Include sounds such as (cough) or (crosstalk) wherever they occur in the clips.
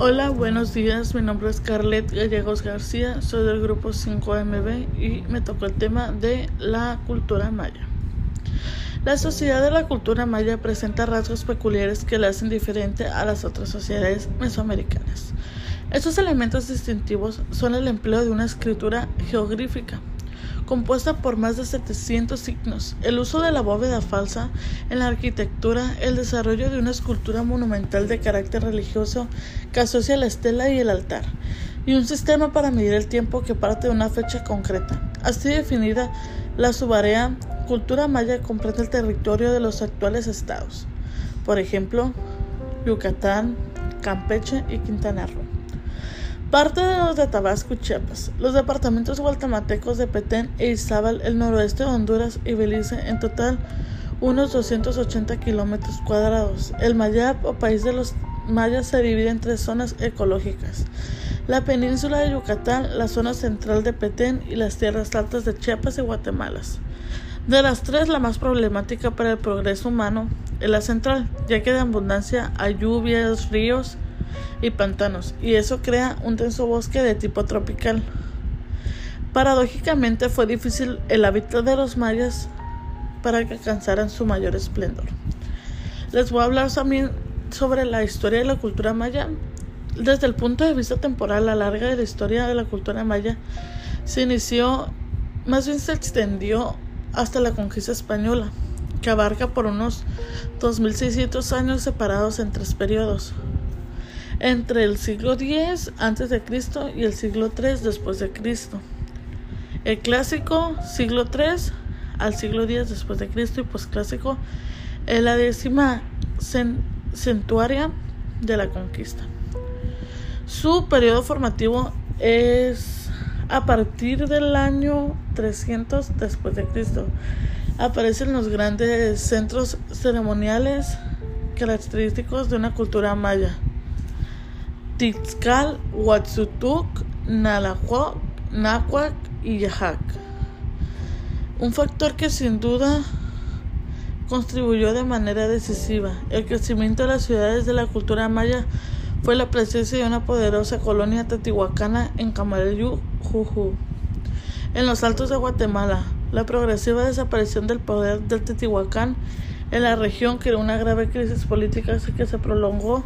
Hola, buenos días. Mi nombre es Scarlett Gallegos García. Soy del grupo 5MB y me tocó el tema de la cultura maya. La sociedad de la cultura maya presenta rasgos peculiares que la hacen diferente a las otras sociedades mesoamericanas. Estos elementos distintivos son el empleo de una escritura geográfica compuesta por más de 700 signos, el uso de la bóveda falsa en la arquitectura, el desarrollo de una escultura monumental de carácter religioso que asocia la estela y el altar, y un sistema para medir el tiempo que parte de una fecha concreta. Así definida, la subarea cultura maya comprende el territorio de los actuales estados, por ejemplo, Yucatán, Campeche y Quintana Roo. Parte de los de Tabasco y Chiapas, los departamentos guatemaltecos de Petén e Izabal, el noroeste de Honduras y Belice, en total unos 280 kilómetros cuadrados. El Mayab o país de los mayas se divide en tres zonas ecológicas. La península de Yucatán, la zona central de Petén y las tierras altas de Chiapas y Guatemala. De las tres, la más problemática para el progreso humano es la central, ya que de abundancia hay lluvias, ríos, y pantanos, y eso crea un denso bosque de tipo tropical. Paradójicamente fue difícil el hábitat de los mayas para que alcanzaran su mayor esplendor. Les voy a hablar también sobre la historia de la cultura maya. Desde el punto de vista temporal, la larga de la historia de la cultura maya se inició, más bien se extendió hasta la conquista española, que abarca por unos 2600 años separados en tres periodos entre el siglo X antes de Cristo y el siglo III después de Cristo. El clásico siglo III al siglo X después de Cristo y posclásico es la décima centuaria de la conquista. Su periodo formativo es a partir del año 300 después de Cristo. Aparecen los grandes centros ceremoniales característicos de una cultura maya. Tixcal, Huatzutuc, Nalahuac, Nahuac y Yahac. Un factor que sin duda contribuyó de manera decisiva. El crecimiento de las ciudades de la cultura maya fue la presencia de una poderosa colonia teotihuacana en Camarillo, Juju. En los altos de Guatemala, la progresiva desaparición del poder del Teotihuacán en la región creó una grave crisis política que se prolongó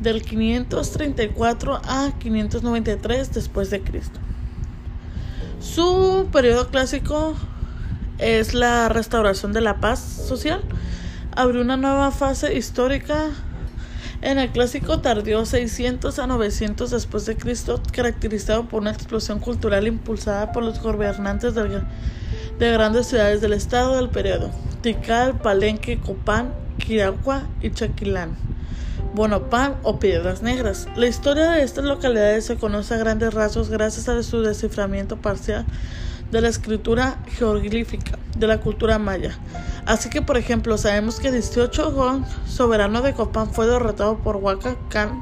del 534 a 593 después de Cristo. Su periodo clásico es la restauración de la paz social. Abrió una nueva fase histórica en el clásico tardío 600 a 900 después de Cristo, caracterizado por una explosión cultural impulsada por los gobernantes de, de grandes ciudades del estado del periodo: Tikal, Palenque, Copán, Quiragua y Chaquilán. Bonopán o Piedras Negras. La historia de estas localidades se conoce a grandes rasgos gracias a su desciframiento parcial de la escritura jeroglífica de la cultura maya. Así que, por ejemplo, sabemos que 18 Gong, soberano de Copán, fue derrotado por Huaca Khan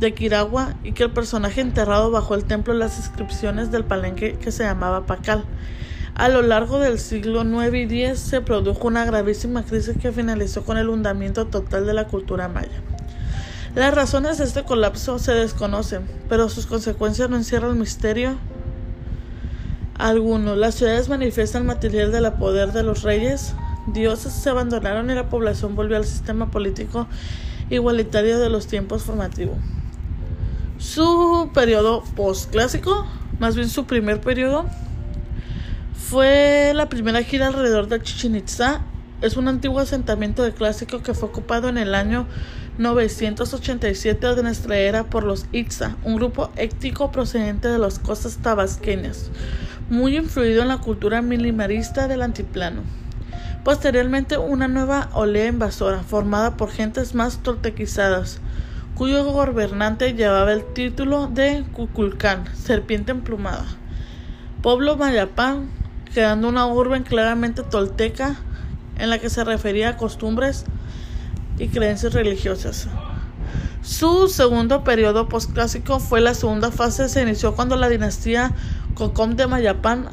de Quiragua y que el personaje enterrado bajo el templo las inscripciones del palenque que se llamaba Pacal. A lo largo del siglo IX y X se produjo una gravísima crisis que finalizó con el hundimiento total de la cultura maya. Las razones de este colapso se desconocen, pero sus consecuencias no encierran misterio alguno. Las ciudades manifiestan material del poder de los reyes, dioses se abandonaron y la población volvió al sistema político igualitario de los tiempos formativos. Su periodo postclásico, más bien su primer periodo, fue la primera gira alrededor de Chichen. Es un antiguo asentamiento de clásico que fue ocupado en el año 987 de nuestra era por los Itza, un grupo étnico procedente de las costas tabasqueñas, muy influido en la cultura minimalista del antiplano. Posteriormente, una nueva olea invasora, formada por gentes más toltequizadas, cuyo gobernante llevaba el título de Cuculcán, serpiente emplumada. Pueblo Mayapán, quedando una urbe claramente tolteca, en la que se refería a costumbres y creencias religiosas. Su segundo periodo postclásico fue la segunda fase, se inició cuando la dinastía Cocom de Mayapán,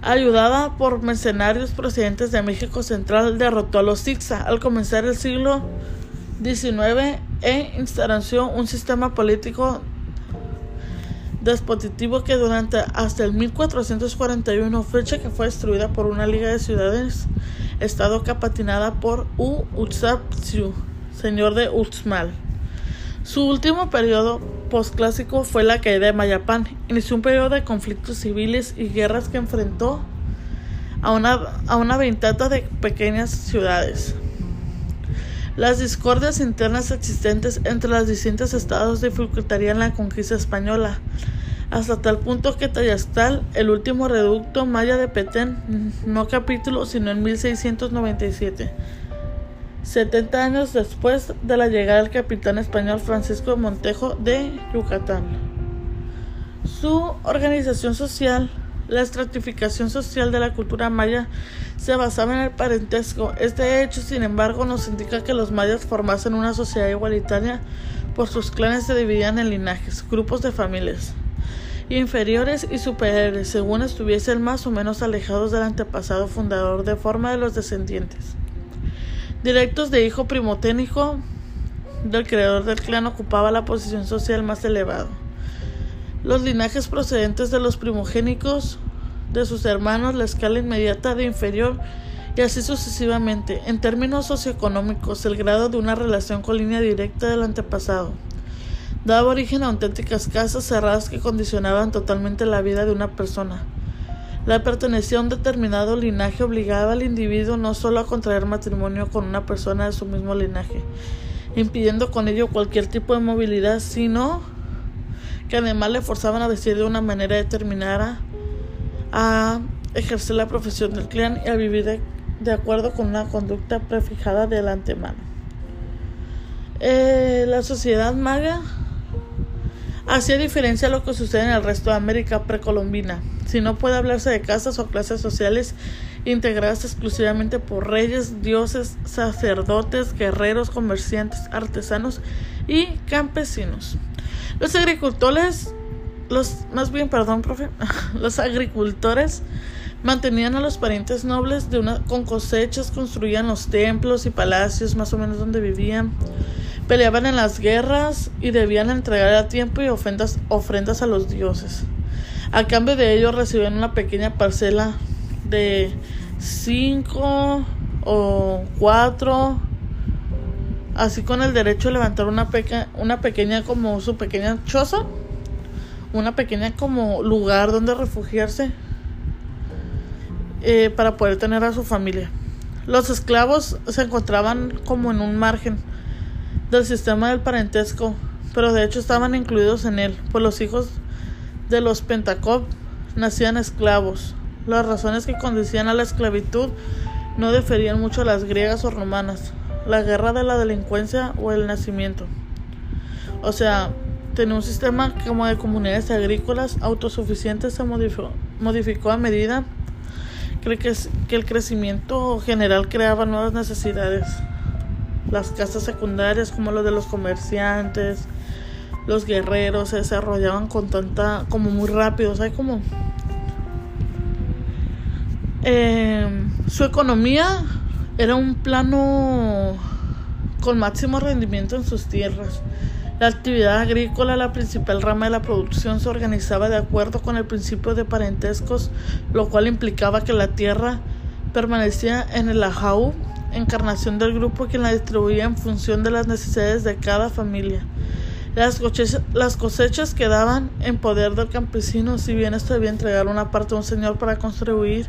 ayudada por mercenarios procedentes de México Central, derrotó a los Ixta. Al comenzar el siglo XIX, e instauranció un sistema político despotitivo que durante hasta el 1441, fecha que fue destruida por una liga de ciudades, estado capatinada por U Utsapsiu, señor de Uxmal. Su último periodo postclásico fue la caída de Mayapán. Inició un periodo de conflictos civiles y guerras que enfrentó a una, a una de pequeñas ciudades. Las discordias internas existentes entre los distintos estados dificultarían la conquista española, hasta tal punto que Tayastal, el último reducto maya de Petén, no capítulo sino en 1697, 70 años después de la llegada del capitán español Francisco Montejo de Yucatán. Su organización social la estratificación social de la cultura maya se basaba en el parentesco. Este hecho, sin embargo, nos indica que los mayas formasen una sociedad igualitaria, por sus clanes se dividían en linajes, grupos de familias inferiores y superiores, según estuviesen más o menos alejados del antepasado fundador de forma de los descendientes. Directos de hijo primoténico del creador del clan ocupaba la posición social más elevada. Los linajes procedentes de los primogénicos de sus hermanos, la escala inmediata de inferior y así sucesivamente. En términos socioeconómicos, el grado de una relación con línea directa del antepasado daba origen a auténticas casas cerradas que condicionaban totalmente la vida de una persona. La pertenencia a un determinado linaje obligaba al individuo no solo a contraer matrimonio con una persona de su mismo linaje, impidiendo con ello cualquier tipo de movilidad, sino que además le forzaban a vestir de una manera determinada, a ejercer la profesión del clan y a vivir de, acuerdo con una conducta prefijada del antemano. Eh, la sociedad maya hacía diferencia a lo que sucede en el resto de América precolombina. Si no puede hablarse de casas o clases sociales integradas exclusivamente por reyes, dioses, sacerdotes, guerreros, comerciantes, artesanos y campesinos. Los agricultores, los, más bien, perdón, profe, (laughs) los agricultores mantenían a los parientes nobles de una, con cosechas, construían los templos y palacios más o menos donde vivían, peleaban en las guerras y debían entregar a tiempo y ofrendas, ofrendas a los dioses. A cambio de ello recibían una pequeña parcela de cinco o cuatro así con el derecho de levantar una, peca, una pequeña como su pequeña choza, una pequeña como lugar donde refugiarse eh, para poder tener a su familia. Los esclavos se encontraban como en un margen del sistema del parentesco, pero de hecho estaban incluidos en él, pues los hijos de los Pentacop nacían esclavos. Las razones que conducían a la esclavitud no diferían mucho a las griegas o romanas la guerra de la delincuencia o el nacimiento. O sea, tenía un sistema como de comunidades agrícolas autosuficientes se modificó, a medida que, que el crecimiento general creaba nuevas necesidades. Las casas secundarias como las de los comerciantes, los guerreros se desarrollaban con tanta, como muy rápido, o sea, como eh, su economía era un plano con máximo rendimiento en sus tierras. La actividad agrícola, la principal rama de la producción, se organizaba de acuerdo con el principio de parentescos, lo cual implicaba que la tierra permanecía en el ajaú, encarnación del grupo quien la distribuía en función de las necesidades de cada familia. Las cosechas, quedaban en poder del campesino, si bien esto debía entregar una parte a un señor para construir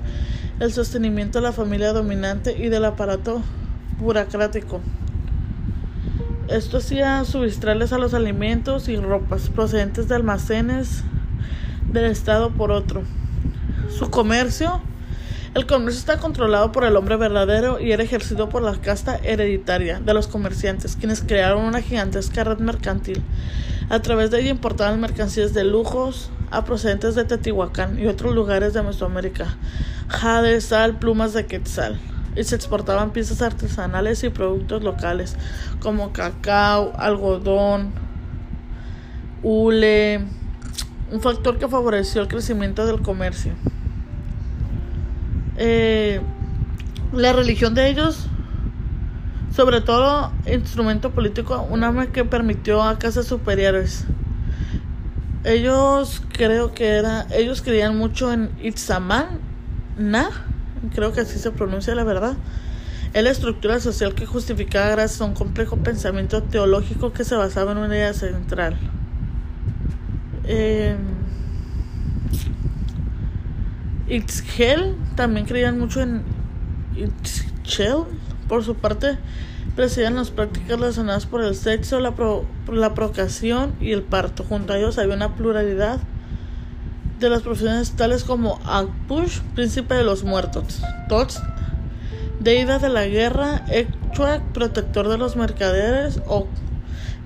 el sostenimiento de la familia dominante y del aparato burocrático. Esto hacía suministrarles a los alimentos y ropas procedentes de almacenes del Estado por otro. Su comercio el comercio está controlado por el hombre verdadero y era ejercido por la casta hereditaria de los comerciantes, quienes crearon una gigantesca red mercantil. A través de ella importaban mercancías de lujos a procedentes de Teotihuacán y otros lugares de Mesoamérica, jade, sal, plumas de quetzal, y se exportaban piezas artesanales y productos locales como cacao, algodón, hule, un factor que favoreció el crecimiento del comercio. Eh, la religión de ellos sobre todo instrumento político, un arma que permitió a casas superiores. Ellos creo que era, ellos creían mucho en Itzaman, Na, creo que así se pronuncia la verdad. Es la estructura social que justificaba gracias a un complejo pensamiento teológico que se basaba en una idea central. Eh, Itzhel también creían mucho en Itzhel, por su parte, presidían las prácticas relacionadas por el sexo, la, pro, la procreación y el parto. Junto a ellos había una pluralidad de las profesiones tales como Akpush, príncipe de los muertos, Tots, deidad de la guerra, Ekchuak, protector de los mercaderes, o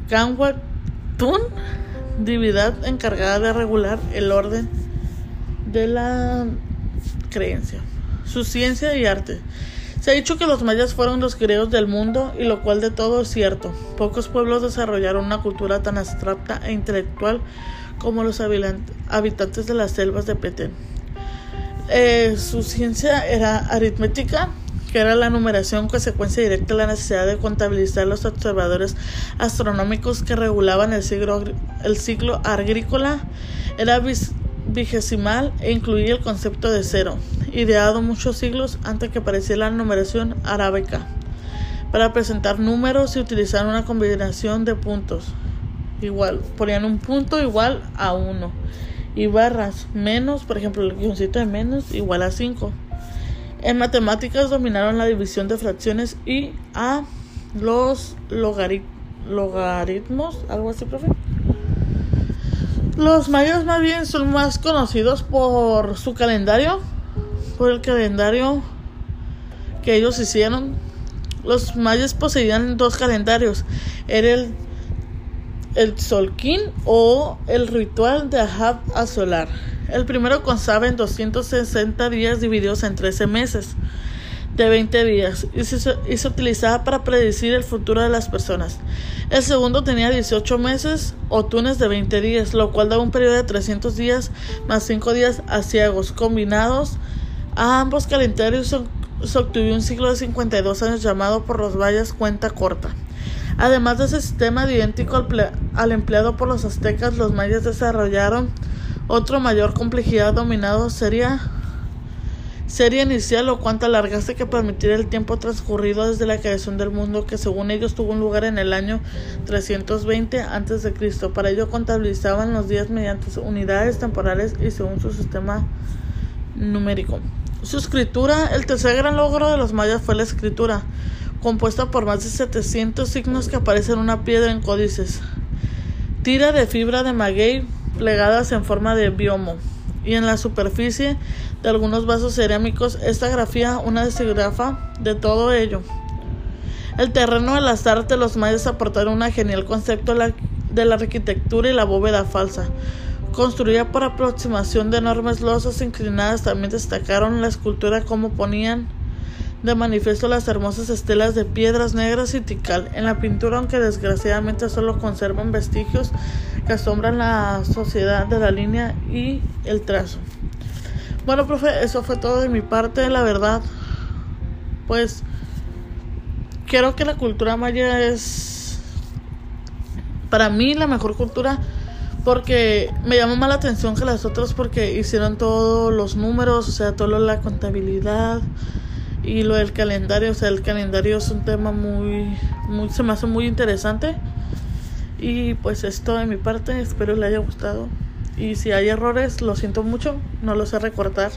Kanwak Tun, divinidad encargada de regular el orden de la creencia. Su ciencia y arte. Se ha dicho que los mayas fueron los griegos del mundo y lo cual de todo es cierto. Pocos pueblos desarrollaron una cultura tan abstracta e intelectual como los habitantes de las selvas de Petén. Eh, su ciencia era aritmética, que era la numeración consecuencia directa de la necesidad de contabilizar los observadores astronómicos que regulaban el siglo, ciclo agrícola. Era vigesimal e incluía el concepto de cero, ideado muchos siglos antes que apareciera la numeración arábica. Para presentar números se utilizaron una combinación de puntos. Igual, ponían un punto igual a uno. Y barras menos, por ejemplo, el guioncito de menos igual a 5. En matemáticas dominaron la división de fracciones y a los logaritmos, algo así, profe. Los mayas más bien son más conocidos por su calendario, por el calendario que ellos hicieron. Los mayas poseían dos calendarios. Era el, el Solquín o el ritual de Ahab a solar. El primero constaba en 260 días divididos en 13 meses de 20 días y se, utilizaba para predecir el futuro de las personas. El segundo tenía 18 meses o tunes de 20 días, lo cual daba un periodo de 300 días más 5 días ciegos combinados. A ambos calendarios se obtuvo un ciclo de 52 años llamado por los valles cuenta corta. Además de ese sistema idéntico al empleado por los aztecas, los mayas desarrollaron otro mayor complejidad dominado sería serie inicial o cuánto alargaste que permitir el tiempo transcurrido desde la creación del mundo que según ellos tuvo un lugar en el año 320 a.C. Para ello contabilizaban los días mediante unidades temporales y según su sistema numérico. Su escritura, el tercer gran logro de los mayas fue la escritura, compuesta por más de 700 signos que aparecen en una piedra en códices. Tira de fibra de maguey plegadas en forma de biomo y en la superficie de algunos vasos cerámicos esta grafía una desigrafa de todo ello. El terreno de las artes los mayas aportaron un genial concepto de la arquitectura y la bóveda falsa. Construida por aproximación de enormes losas inclinadas, también destacaron la escultura como ponían de manifiesto las hermosas estelas de piedras negras y tical. En la pintura, aunque desgraciadamente solo conservan vestigios que asombran la sociedad de la línea y el trazo. Bueno, profe, eso fue todo de mi parte, la verdad. Pues creo que la cultura maya es para mí la mejor cultura porque me llama más la atención que las otras porque hicieron todos los números, o sea, todo la contabilidad y lo del calendario, o sea, el calendario es un tema muy, muy se me hace muy interesante. Y pues esto de mi parte, espero le haya gustado. Y si hay errores, lo siento mucho, no lo sé recortar.